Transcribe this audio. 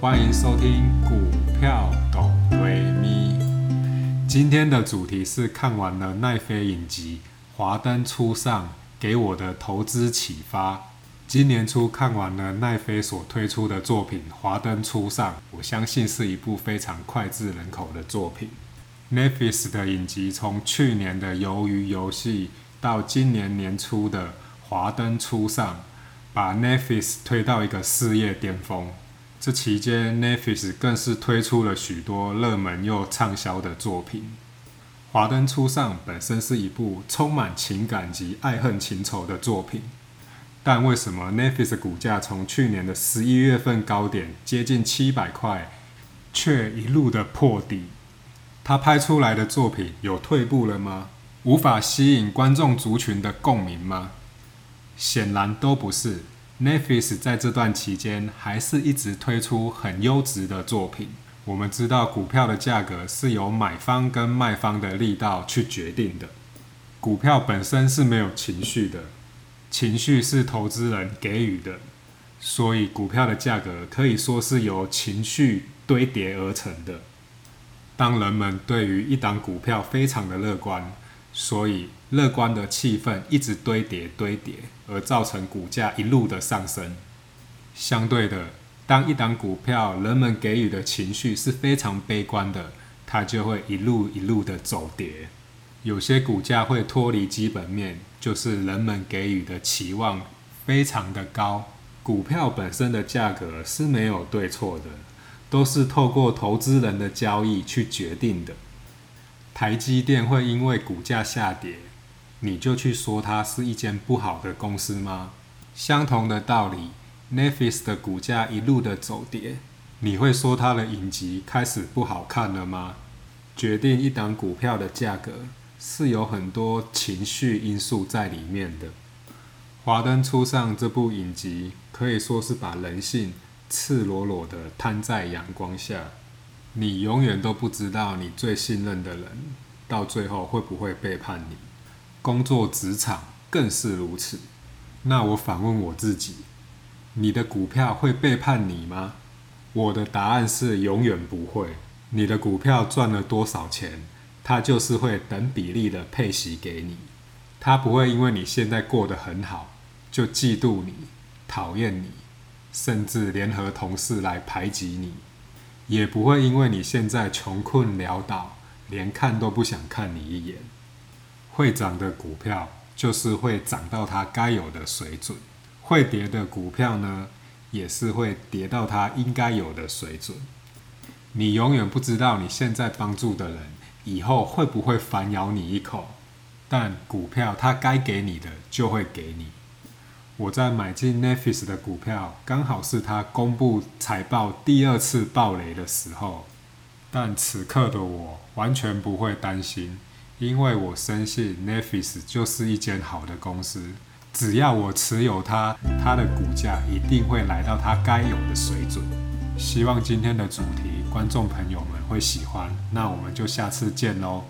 欢迎收听股票懂瑞咪。今天的主题是看完了奈飞影集《华灯初上》给我的投资启发。今年初看完了奈飞所推出的作品《华灯初上》，我相信是一部非常脍炙人口的作品。Netflix 的影集从去年的《鱿鱼游戏》到今年年初的《华灯初上》，把 Netflix 推到一个事业巅峰。这期间，Netflix 更是推出了许多热门又畅销的作品。《华灯初上》本身是一部充满情感及爱恨情仇的作品，但为什么 Netflix 股价从去年的十一月份高点接近七百块，却一路的破底？他拍出来的作品有退步了吗？无法吸引观众族群的共鸣吗？显然都不是。Netflix 在这段期间还是一直推出很优质的作品。我们知道股票的价格是由买方跟卖方的力道去决定的。股票本身是没有情绪的，情绪是投资人给予的，所以股票的价格可以说是由情绪堆叠而成的。当人们对于一档股票非常的乐观。所以，乐观的气氛一直堆叠堆叠，而造成股价一路的上升。相对的，当一档股票人们给予的情绪是非常悲观的，它就会一路一路的走跌。有些股价会脱离基本面，就是人们给予的期望非常的高。股票本身的价格是没有对错的，都是透过投资人的交易去决定的。台积电会因为股价下跌，你就去说它是一间不好的公司吗？相同的道理，Netflix 的股价一路的走跌，你会说它的影集开始不好看了吗？决定一档股票的价格是有很多情绪因素在里面的。华灯初上这部影集可以说是把人性赤裸裸的摊在阳光下。你永远都不知道你最信任的人到最后会不会背叛你。工作职场更是如此。那我反问我自己：你的股票会背叛你吗？我的答案是永远不会。你的股票赚了多少钱，它就是会等比例的配息给你。它不会因为你现在过得很好，就嫉妒你、讨厌你，甚至联合同事来排挤你。也不会因为你现在穷困潦倒，连看都不想看你一眼。会涨的股票就是会涨到它该有的水准，会跌的股票呢，也是会跌到它应该有的水准。你永远不知道你现在帮助的人以后会不会反咬你一口，但股票它该给你的就会给你。我在买进 Netflix 的股票，刚好是他公布财报第二次暴雷的时候。但此刻的我完全不会担心，因为我深信 n e f i s 就是一间好的公司。只要我持有它，它的股价一定会来到它该有的水准。希望今天的主题观众朋友们会喜欢，那我们就下次见喽。